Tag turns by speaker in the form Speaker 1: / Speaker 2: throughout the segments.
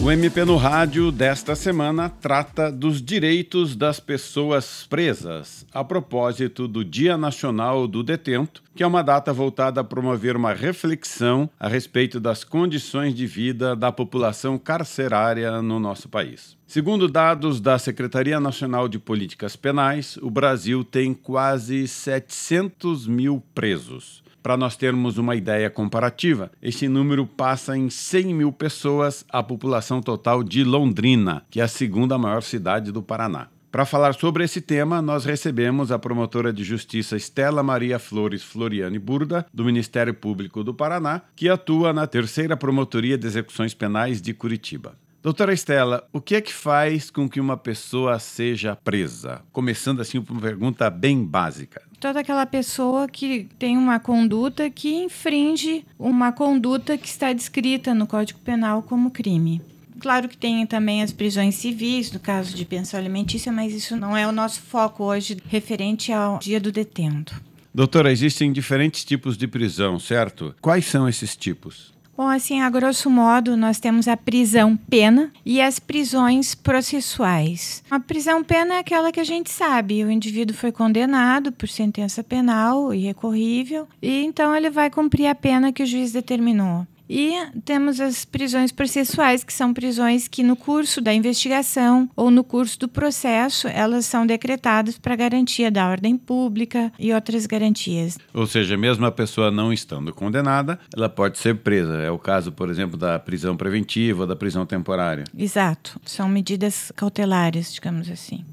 Speaker 1: O MP no Rádio desta semana trata dos direitos das pessoas presas, a propósito do Dia Nacional do Detento, que é uma data voltada a promover uma reflexão a respeito das condições de vida da população carcerária no nosso país. Segundo dados da Secretaria Nacional de Políticas Penais, o Brasil tem quase 700 mil presos. Para nós termos uma ideia comparativa, este número passa em 100 mil pessoas a população total de Londrina, que é a segunda maior cidade do Paraná. Para falar sobre esse tema, nós recebemos a promotora de justiça Estela Maria Flores Floriane Burda, do Ministério Público do Paraná, que atua na terceira Promotoria de Execuções Penais de Curitiba. Doutora Estela, o que é que faz com que uma pessoa seja presa? Começando assim por uma pergunta bem básica.
Speaker 2: Toda aquela pessoa que tem uma conduta que infringe uma conduta que está descrita no Código Penal como crime. Claro que tem também as prisões civis, no caso de pensão alimentícia, mas isso não é o nosso foco hoje referente ao dia do detento.
Speaker 1: Doutora, existem diferentes tipos de prisão, certo? Quais são esses tipos?
Speaker 2: Bom, assim, a grosso modo, nós temos a prisão pena e as prisões processuais. A prisão pena é aquela que a gente sabe, o indivíduo foi condenado por sentença penal irrecorrível e então ele vai cumprir a pena que o juiz determinou. E temos as prisões processuais, que são prisões que no curso da investigação ou no curso do processo, elas são decretadas para garantia da ordem pública e outras garantias.
Speaker 1: Ou seja, mesmo a pessoa não estando condenada, ela pode ser presa. É o caso, por exemplo, da prisão preventiva ou da prisão temporária.
Speaker 2: Exato. São medidas cautelares, digamos assim.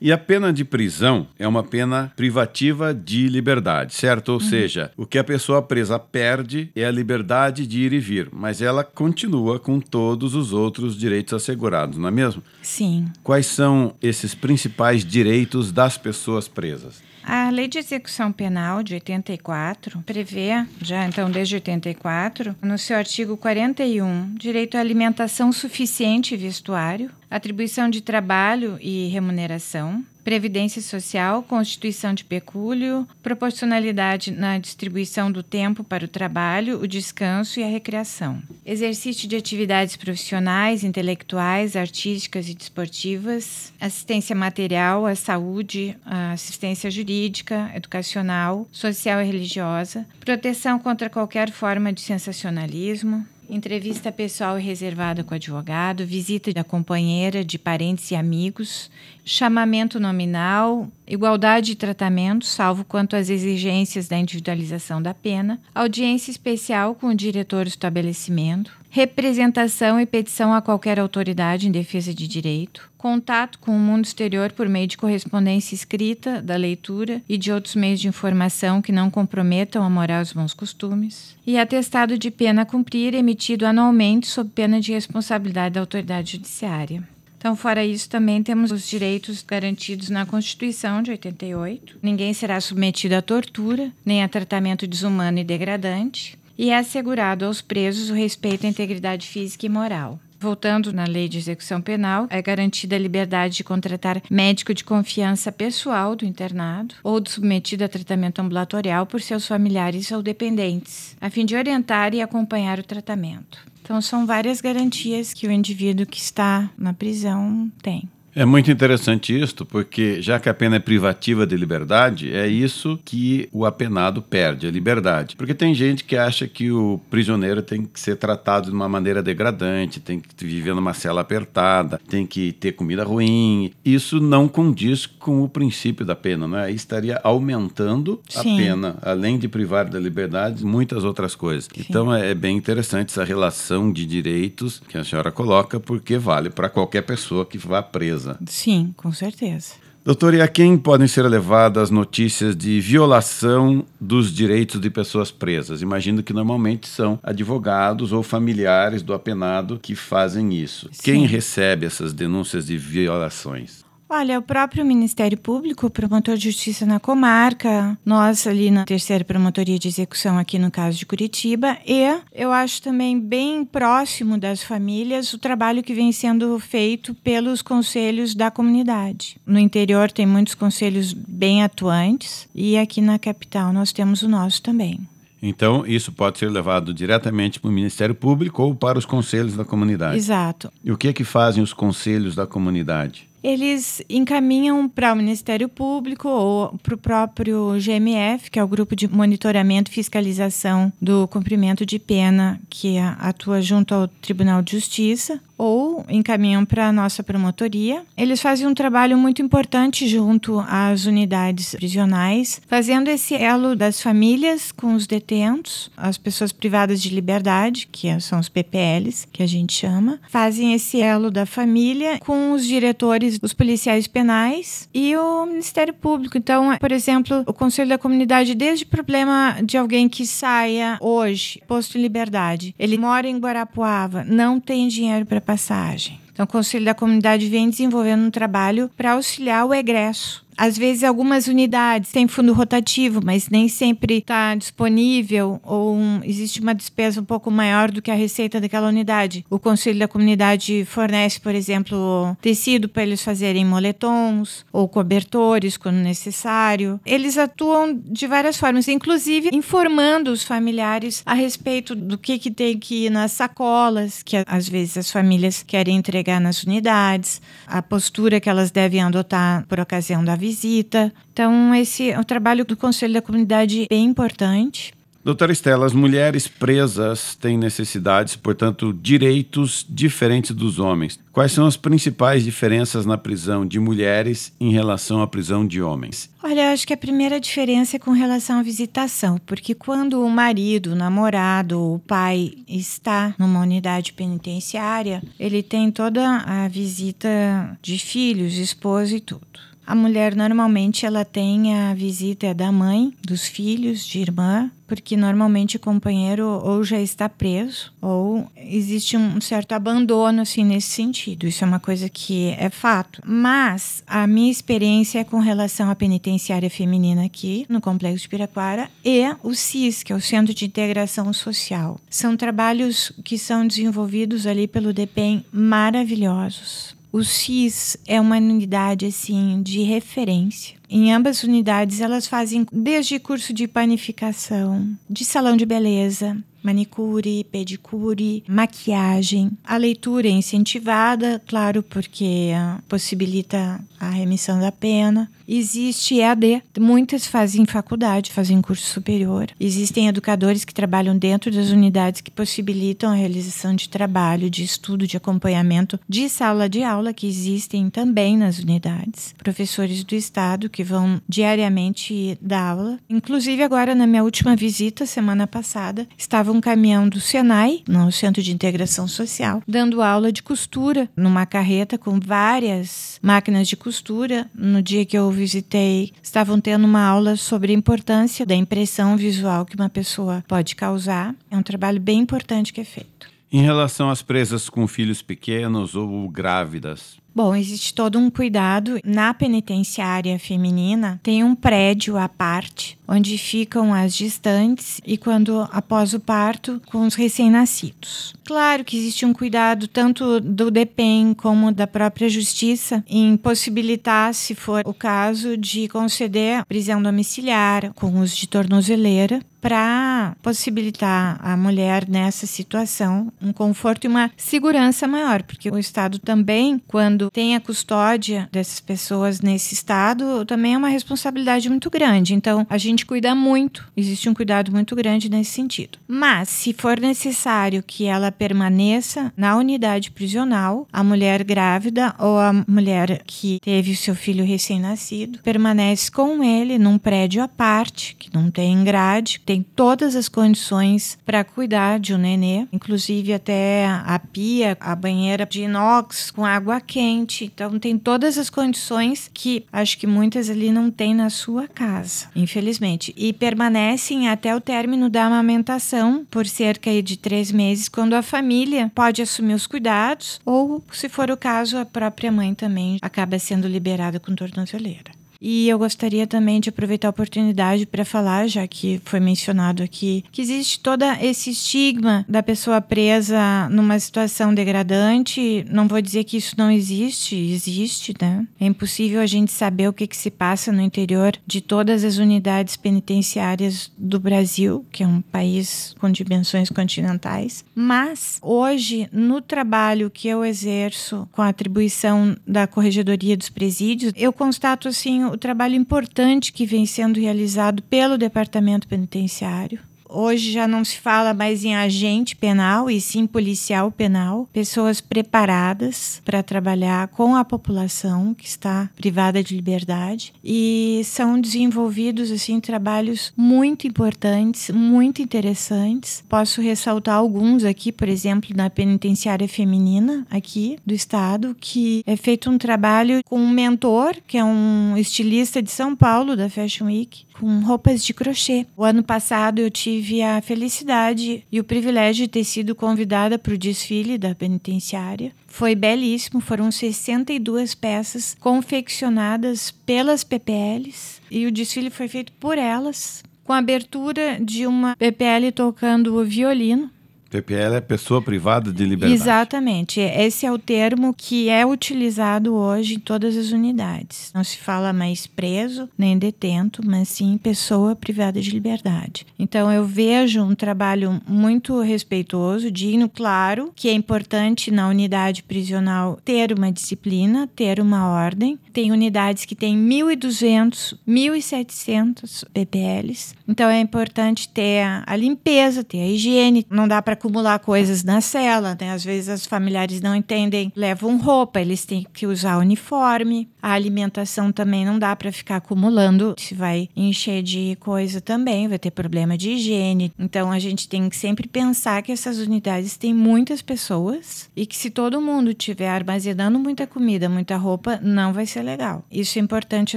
Speaker 1: E a pena de prisão é uma pena privativa de liberdade, certo? Ou uhum. seja, o que a pessoa presa perde é a liberdade de ir e vir, mas ela continua com todos os outros direitos assegurados, não é mesmo?
Speaker 2: Sim.
Speaker 1: Quais são esses principais direitos das pessoas presas?
Speaker 2: A Lei de Execução Penal de 84 prevê, já então desde 84, no seu artigo 41, direito à alimentação suficiente e vestuário, atribuição de trabalho e remuneração, previdência social, constituição de pecúlio, proporcionalidade na distribuição do tempo para o trabalho, o descanso e a recreação, exercício de atividades profissionais, intelectuais, artísticas e desportivas, assistência material à saúde, à assistência jurídica, educacional, social e religiosa, proteção contra qualquer forma de sensacionalismo, entrevista pessoal reservada com advogado, visita da companheira, de parentes e amigos, chamamento nominal, igualdade de tratamento, salvo quanto às exigências da individualização da pena, audiência especial com o diretor do estabelecimento, representação e petição a qualquer autoridade em defesa de direito, contato com o mundo exterior por meio de correspondência escrita, da leitura e de outros meios de informação que não comprometam a moral e os bons costumes, e atestado de pena a cumprir emitido anualmente sob pena de responsabilidade da autoridade judiciária. Então, fora isso, também temos os direitos garantidos na Constituição de 88. Ninguém será submetido à tortura, nem a tratamento desumano e degradante, e é assegurado aos presos o respeito à integridade física e moral. Voltando na lei de execução penal, é garantida a liberdade de contratar médico de confiança pessoal do internado ou do submetido a tratamento ambulatorial por seus familiares ou dependentes, a fim de orientar e acompanhar o tratamento. Então, são várias garantias que o indivíduo que está na prisão tem.
Speaker 1: É muito interessante isto, porque já que a pena é privativa de liberdade, é isso que o apenado perde, a liberdade. Porque tem gente que acha que o prisioneiro tem que ser tratado de uma maneira degradante, tem que viver numa cela apertada, tem que ter comida ruim. Isso não condiz com o princípio da pena, né? Aí estaria aumentando a Sim. pena, além de privar da liberdade, muitas outras coisas. Sim. Então é, é bem interessante essa relação de direitos que a senhora coloca, porque vale para qualquer pessoa que vá presa certeza?
Speaker 2: Sim, com certeza.
Speaker 1: Doutor, e a quem podem ser levadas notícias de violação dos direitos de pessoas presas? Imagino que normalmente são advogados ou familiares do apenado que fazem isso. Sim. Quem recebe essas denúncias de violações?
Speaker 2: Olha, o próprio Ministério Público, o promotor de justiça na comarca, nós ali na terceira promotoria de execução aqui no caso de Curitiba, e eu acho também bem próximo das famílias o trabalho que vem sendo feito pelos conselhos da comunidade. No interior tem muitos conselhos bem atuantes e aqui na capital nós temos o nosso também.
Speaker 1: Então, isso pode ser levado diretamente para o Ministério Público ou para os conselhos da comunidade.
Speaker 2: Exato.
Speaker 1: E o que é que fazem os conselhos da comunidade?
Speaker 2: Eles encaminham para o Ministério Público ou para o próprio GMF, que é o Grupo de Monitoramento e Fiscalização do Cumprimento de Pena, que atua junto ao Tribunal de Justiça, ou encaminham para a nossa promotoria. Eles fazem um trabalho muito importante junto às unidades prisionais, fazendo esse elo das famílias com os detentos, as pessoas privadas de liberdade, que são os PPLs, que a gente chama, fazem esse elo da família com os diretores dos policiais penais e o Ministério Público. Então, por exemplo, o Conselho da Comunidade, desde o problema de alguém que saia hoje, posto em liberdade, ele mora em Guarapuava, não tem dinheiro para passagem. Então, o Conselho da Comunidade vem desenvolvendo um trabalho para auxiliar o egresso às vezes, algumas unidades têm fundo rotativo, mas nem sempre está disponível ou um, existe uma despesa um pouco maior do que a receita daquela unidade. O Conselho da Comunidade fornece, por exemplo, tecido para eles fazerem moletons ou cobertores quando necessário. Eles atuam de várias formas, inclusive informando os familiares a respeito do que, que tem que ir nas sacolas, que às vezes as famílias querem entregar nas unidades, a postura que elas devem adotar por ocasião da visita. Então, esse é o trabalho do Conselho da Comunidade bem importante.
Speaker 1: Doutora Estela, as mulheres presas têm necessidades, portanto, direitos diferentes dos homens. Quais são as principais diferenças na prisão de mulheres em relação à prisão de homens?
Speaker 2: Olha, acho que a primeira diferença é com relação à visitação, porque quando o marido, o namorado, o pai está numa unidade penitenciária, ele tem toda a visita de filhos, esposa e tudo. A mulher normalmente ela tem a visita da mãe, dos filhos, de irmã, porque normalmente o companheiro ou já está preso ou existe um certo abandono assim nesse sentido. Isso é uma coisa que é fato. Mas a minha experiência é com relação à penitenciária feminina aqui no Complexo de Piraquara e o CIS, que é o Centro de Integração Social. São trabalhos que são desenvolvidos ali pelo DEPEN maravilhosos. O CIS é uma unidade assim de referência. Em ambas unidades elas fazem desde curso de panificação, de salão de beleza, manicure, pedicure, maquiagem. A leitura é incentivada, claro, porque possibilita a remissão da pena. Existe EAD, muitas fazem faculdade, fazem curso superior. Existem educadores que trabalham dentro das unidades que possibilitam a realização de trabalho, de estudo, de acompanhamento, de sala de aula, que existem também nas unidades. Professores do Estado que vão diariamente dar aula. Inclusive, agora, na minha última visita, semana passada, estava um caminhão do Senai, no Centro de Integração Social, dando aula de costura numa carreta com várias máquinas de costura. No dia que eu visitei, estavam tendo uma aula sobre a importância da impressão visual que uma pessoa pode causar. É um trabalho bem importante que é feito.
Speaker 1: Em relação às presas com filhos pequenos ou grávidas,
Speaker 2: Bom, existe todo um cuidado. Na penitenciária feminina, tem um prédio à parte, onde ficam as gestantes e, quando após o parto, com os recém-nascidos. Claro que existe um cuidado tanto do DEPEN como da própria justiça em possibilitar, se for o caso, de conceder prisão domiciliar com uso de tornozeleira para possibilitar à mulher nessa situação um conforto e uma segurança maior, porque o Estado também, quando tem a custódia dessas pessoas nesse estado, também é uma responsabilidade muito grande. Então, a gente cuida muito, existe um cuidado muito grande nesse sentido. Mas, se for necessário que ela permaneça na unidade prisional, a mulher grávida ou a mulher que teve o seu filho recém-nascido permanece com ele num prédio à parte, que não tem grade, tem todas as condições para cuidar de um nenê, inclusive até a pia, a banheira de inox com água quente. Então tem todas as condições que acho que muitas ali não tem na sua casa, infelizmente. E permanecem até o término da amamentação por cerca de três meses, quando a família pode assumir os cuidados, ou, se for o caso, a própria mãe também acaba sendo liberada com tornozeleira. E eu gostaria também de aproveitar a oportunidade para falar, já que foi mencionado aqui, que existe todo esse estigma da pessoa presa numa situação degradante. Não vou dizer que isso não existe, existe, né? É impossível a gente saber o que, que se passa no interior de todas as unidades penitenciárias do Brasil, que é um país com dimensões continentais. Mas hoje, no trabalho que eu exerço com a atribuição da Corregedoria dos Presídios, eu constato assim o trabalho importante que vem sendo realizado pelo Departamento Penitenciário Hoje já não se fala mais em agente penal e sim policial penal, pessoas preparadas para trabalhar com a população que está privada de liberdade e são desenvolvidos assim trabalhos muito importantes, muito interessantes. Posso ressaltar alguns aqui, por exemplo, na penitenciária feminina aqui do estado, que é feito um trabalho com um mentor, que é um estilista de São Paulo da Fashion Week, com roupas de crochê. O ano passado eu tive a felicidade e o privilégio de ter sido convidada para o desfile da penitenciária. Foi belíssimo, foram 62 peças confeccionadas pelas PPLs e o desfile foi feito por elas, com a abertura de uma PPL tocando o violino
Speaker 1: PPL é pessoa privada de liberdade.
Speaker 2: Exatamente. Esse é o termo que é utilizado hoje em todas as unidades. Não se fala mais preso nem detento, mas sim pessoa privada de liberdade. Então eu vejo um trabalho muito respeitoso, digno, claro, que é importante na unidade prisional ter uma disciplina, ter uma ordem. Tem unidades que têm 1.200, 1.700 PPLs. Então é importante ter a limpeza, ter a higiene. Não dá para acumular coisas na cela, né? Às vezes as familiares não entendem, levam roupa, eles têm que usar uniforme. A alimentação também não dá para ficar acumulando, se vai encher de coisa também, vai ter problema de higiene. Então a gente tem que sempre pensar que essas unidades têm muitas pessoas e que se todo mundo tiver armazenando muita comida, muita roupa, não vai ser legal. Isso é importante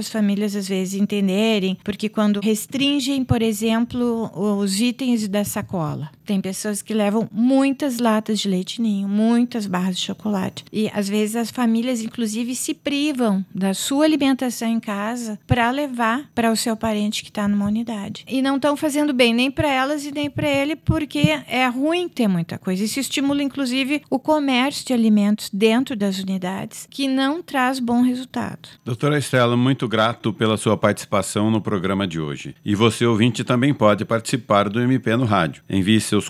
Speaker 2: as famílias às vezes entenderem, porque quando restringem, por exemplo, os itens da sacola, tem pessoas que levam muitas latas de leite ninho, muitas barras de chocolate. E às vezes as famílias, inclusive, se privam da sua alimentação em casa para levar para o seu parente que está numa unidade. E não estão fazendo bem nem para elas e nem para ele, porque é ruim ter muita coisa. Isso estimula, inclusive, o comércio de alimentos dentro das unidades, que não traz bom resultado.
Speaker 1: Doutora Estela, muito grato pela sua participação no programa de hoje. E você, ouvinte, também pode participar do MP no Rádio. Envie seu seus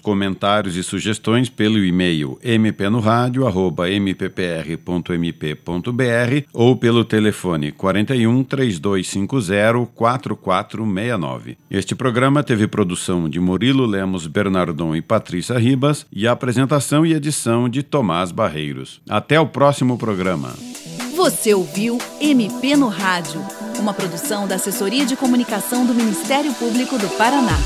Speaker 1: comentários e sugestões pelo e-mail mpnoradio@mppr.mp.br ou pelo telefone 41 3250 4469. Este programa teve produção de Murilo Lemos Bernardon e Patrícia Ribas e apresentação e edição de Tomás Barreiros. Até o próximo programa.
Speaker 3: Você ouviu MP no Rádio, uma produção da Assessoria de Comunicação do Ministério Público do Paraná.